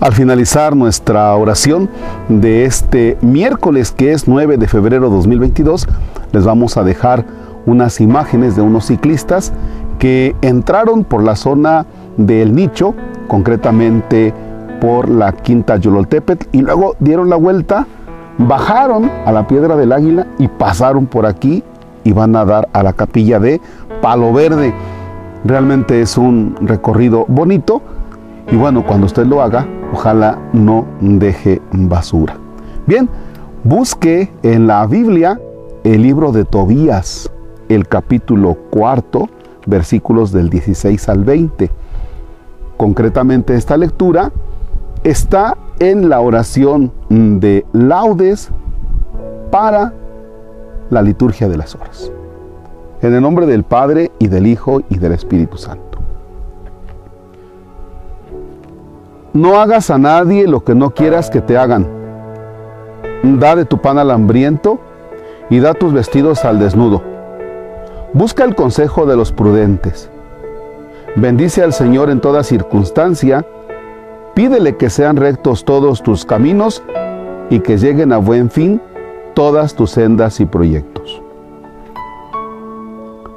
Al finalizar nuestra oración de este miércoles que es 9 de febrero 2022, les vamos a dejar unas imágenes de unos ciclistas que entraron por la zona del nicho, concretamente por la Quinta Yololtepet, y luego dieron la vuelta, bajaron a la Piedra del Águila y pasaron por aquí y van a dar a la capilla de Palo Verde. Realmente es un recorrido bonito y bueno, cuando usted lo haga, ojalá no deje basura. Bien, busque en la Biblia el libro de Tobías, el capítulo cuarto, versículos del 16 al 20. Concretamente esta lectura está en la oración de laudes para la liturgia de las horas. En el nombre del Padre y del Hijo y del Espíritu Santo. No hagas a nadie lo que no quieras que te hagan. Da de tu pan al hambriento y da tus vestidos al desnudo. Busca el consejo de los prudentes. Bendice al Señor en toda circunstancia. Pídele que sean rectos todos tus caminos y que lleguen a buen fin todas tus sendas y proyectos.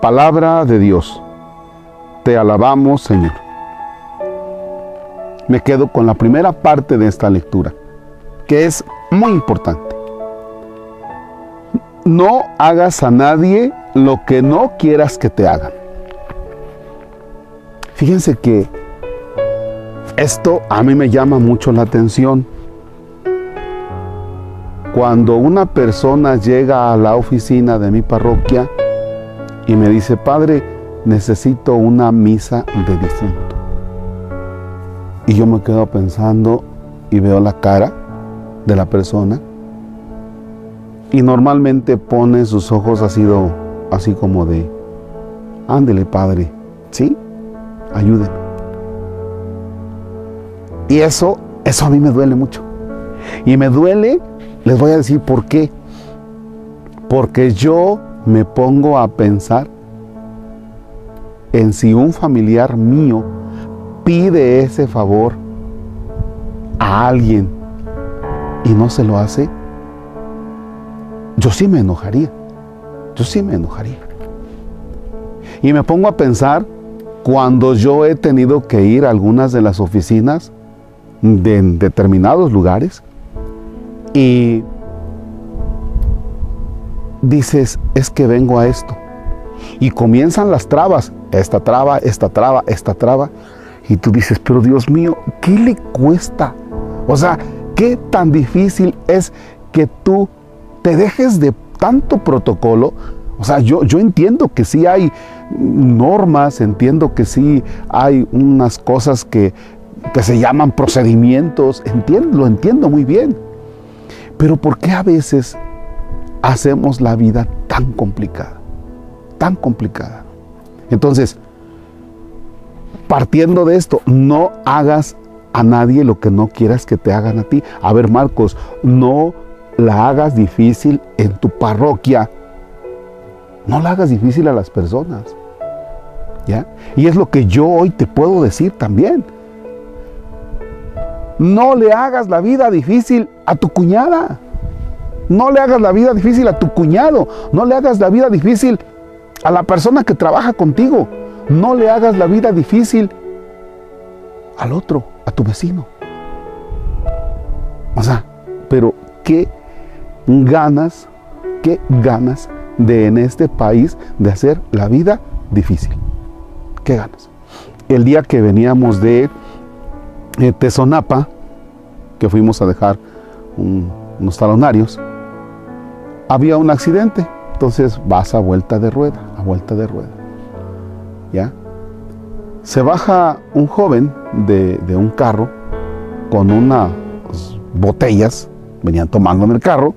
Palabra de Dios. Te alabamos, Señor me quedo con la primera parte de esta lectura, que es muy importante. No hagas a nadie lo que no quieras que te hagan. Fíjense que esto a mí me llama mucho la atención. Cuando una persona llega a la oficina de mi parroquia y me dice, Padre, necesito una misa de difunto. Y yo me quedo pensando y veo la cara de la persona. Y normalmente pone sus ojos así, así como de, ándele padre, ¿sí? Ayúdenme. Y eso, eso a mí me duele mucho. Y me duele, les voy a decir por qué. Porque yo me pongo a pensar en si un familiar mío pide ese favor a alguien y no se lo hace, yo sí me enojaría. Yo sí me enojaría. Y me pongo a pensar cuando yo he tenido que ir a algunas de las oficinas de determinados lugares y dices, es que vengo a esto. Y comienzan las trabas, esta traba, esta traba, esta traba. Y tú dices, pero Dios mío, ¿qué le cuesta? O sea, ¿qué tan difícil es que tú te dejes de tanto protocolo? O sea, yo, yo entiendo que sí hay normas, entiendo que sí hay unas cosas que, que se llaman procedimientos, entiendo, lo entiendo muy bien. Pero ¿por qué a veces hacemos la vida tan complicada? Tan complicada. Entonces, partiendo de esto, no hagas a nadie lo que no quieras que te hagan a ti. A ver, Marcos, no la hagas difícil en tu parroquia. No la hagas difícil a las personas. ¿Ya? Y es lo que yo hoy te puedo decir también. No le hagas la vida difícil a tu cuñada. No le hagas la vida difícil a tu cuñado. No le hagas la vida difícil a la persona que trabaja contigo. No le hagas la vida difícil al otro, a tu vecino. O sea, pero qué ganas, qué ganas de en este país de hacer la vida difícil. ¿Qué ganas? El día que veníamos de eh, Tezonapa, que fuimos a dejar unos talonarios, había un accidente. Entonces vas a vuelta de rueda, a vuelta de rueda. Se baja un joven de, un carro con unas botellas, venían tomando en el carro,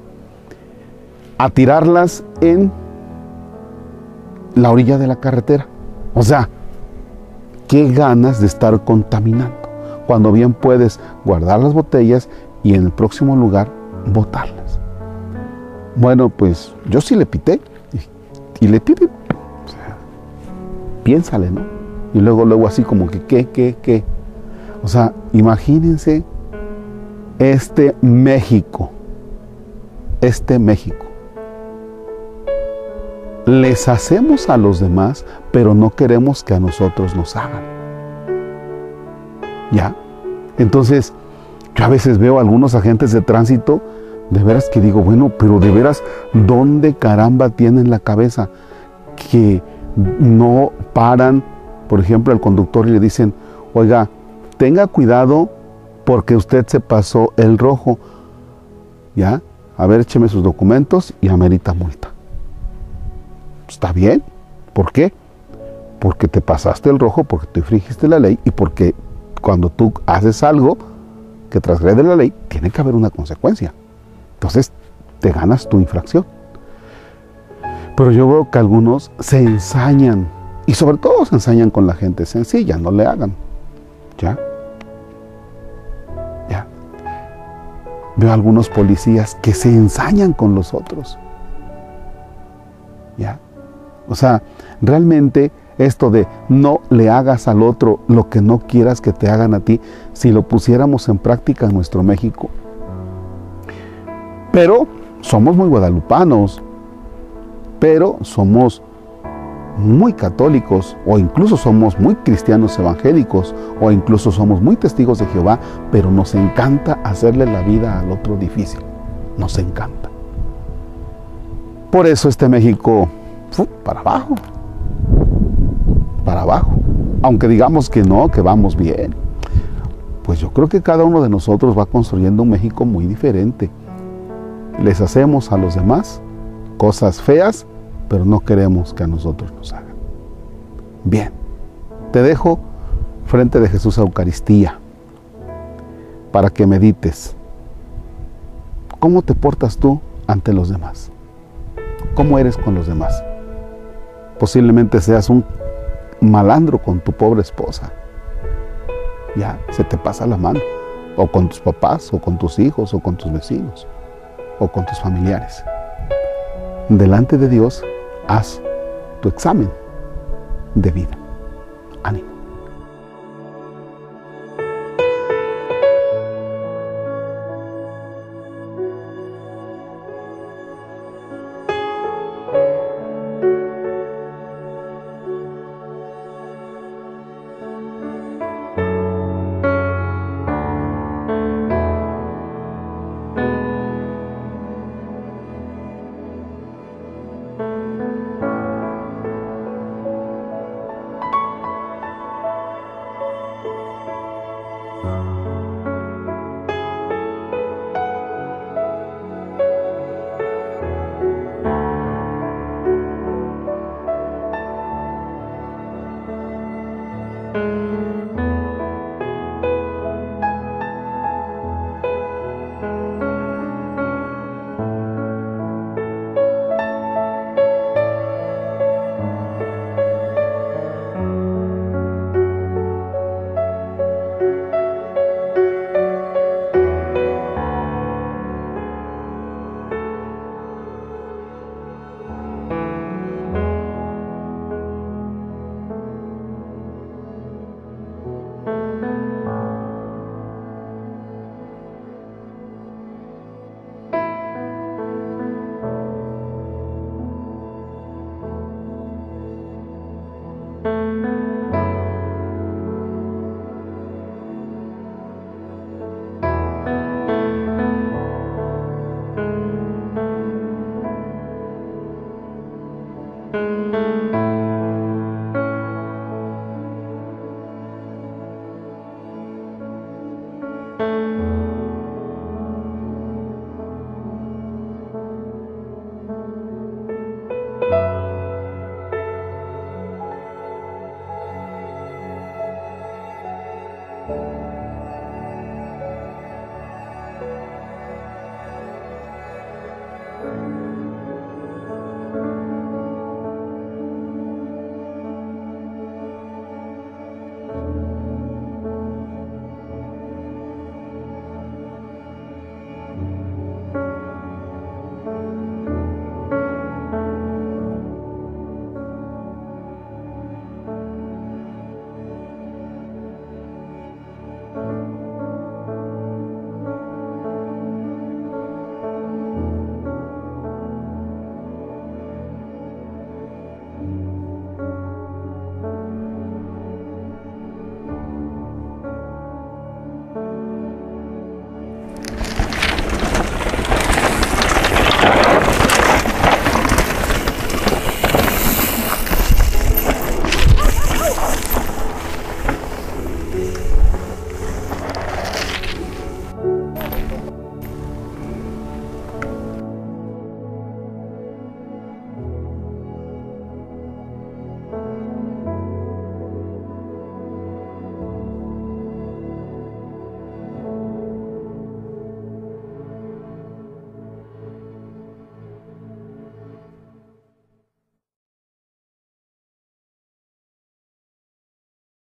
a tirarlas en la orilla de la carretera. O sea, qué ganas de estar contaminando, cuando bien puedes guardar las botellas y en el próximo lugar botarlas. Bueno, pues yo sí le pité y, le pité piénsale, ¿no? Y luego, luego así como que, ¿qué, qué, qué? O sea, imagínense este México, este México, les hacemos a los demás, pero no queremos que a nosotros nos hagan. ¿Ya? Entonces, yo a veces veo a algunos agentes de tránsito, de veras que digo, bueno, pero de veras, ¿dónde caramba tienen la cabeza? Que no paran, por ejemplo, al conductor y le dicen, oiga, tenga cuidado porque usted se pasó el rojo. ¿Ya? A ver, écheme sus documentos y amerita multa. Está bien. ¿Por qué? Porque te pasaste el rojo, porque tú infringiste la ley y porque cuando tú haces algo que transgrede la ley, tiene que haber una consecuencia. Entonces, te ganas tu infracción. Pero yo veo que algunos se ensañan, y sobre todo se ensañan con la gente sencilla, no le hagan. ¿Ya? ¿Ya? Veo algunos policías que se ensañan con los otros. ¿Ya? O sea, realmente esto de no le hagas al otro lo que no quieras que te hagan a ti, si lo pusiéramos en práctica en nuestro México. Pero somos muy guadalupanos, pero somos muy católicos o incluso somos muy cristianos evangélicos o incluso somos muy testigos de Jehová, pero nos encanta hacerle la vida al otro difícil. Nos encanta. Por eso este México para abajo. Para abajo. Aunque digamos que no, que vamos bien. Pues yo creo que cada uno de nosotros va construyendo un México muy diferente. Les hacemos a los demás cosas feas, pero no queremos que a nosotros nos hagan. Bien, te dejo frente de Jesús a Eucaristía para que medites. ¿Cómo te portas tú ante los demás? ¿Cómo eres con los demás? Posiblemente seas un malandro con tu pobre esposa. Ya, se te pasa la mano. O con tus papás, o con tus hijos, o con tus vecinos, o con tus familiares. Delante de Dios, haz tu examen de vida. Ánimo.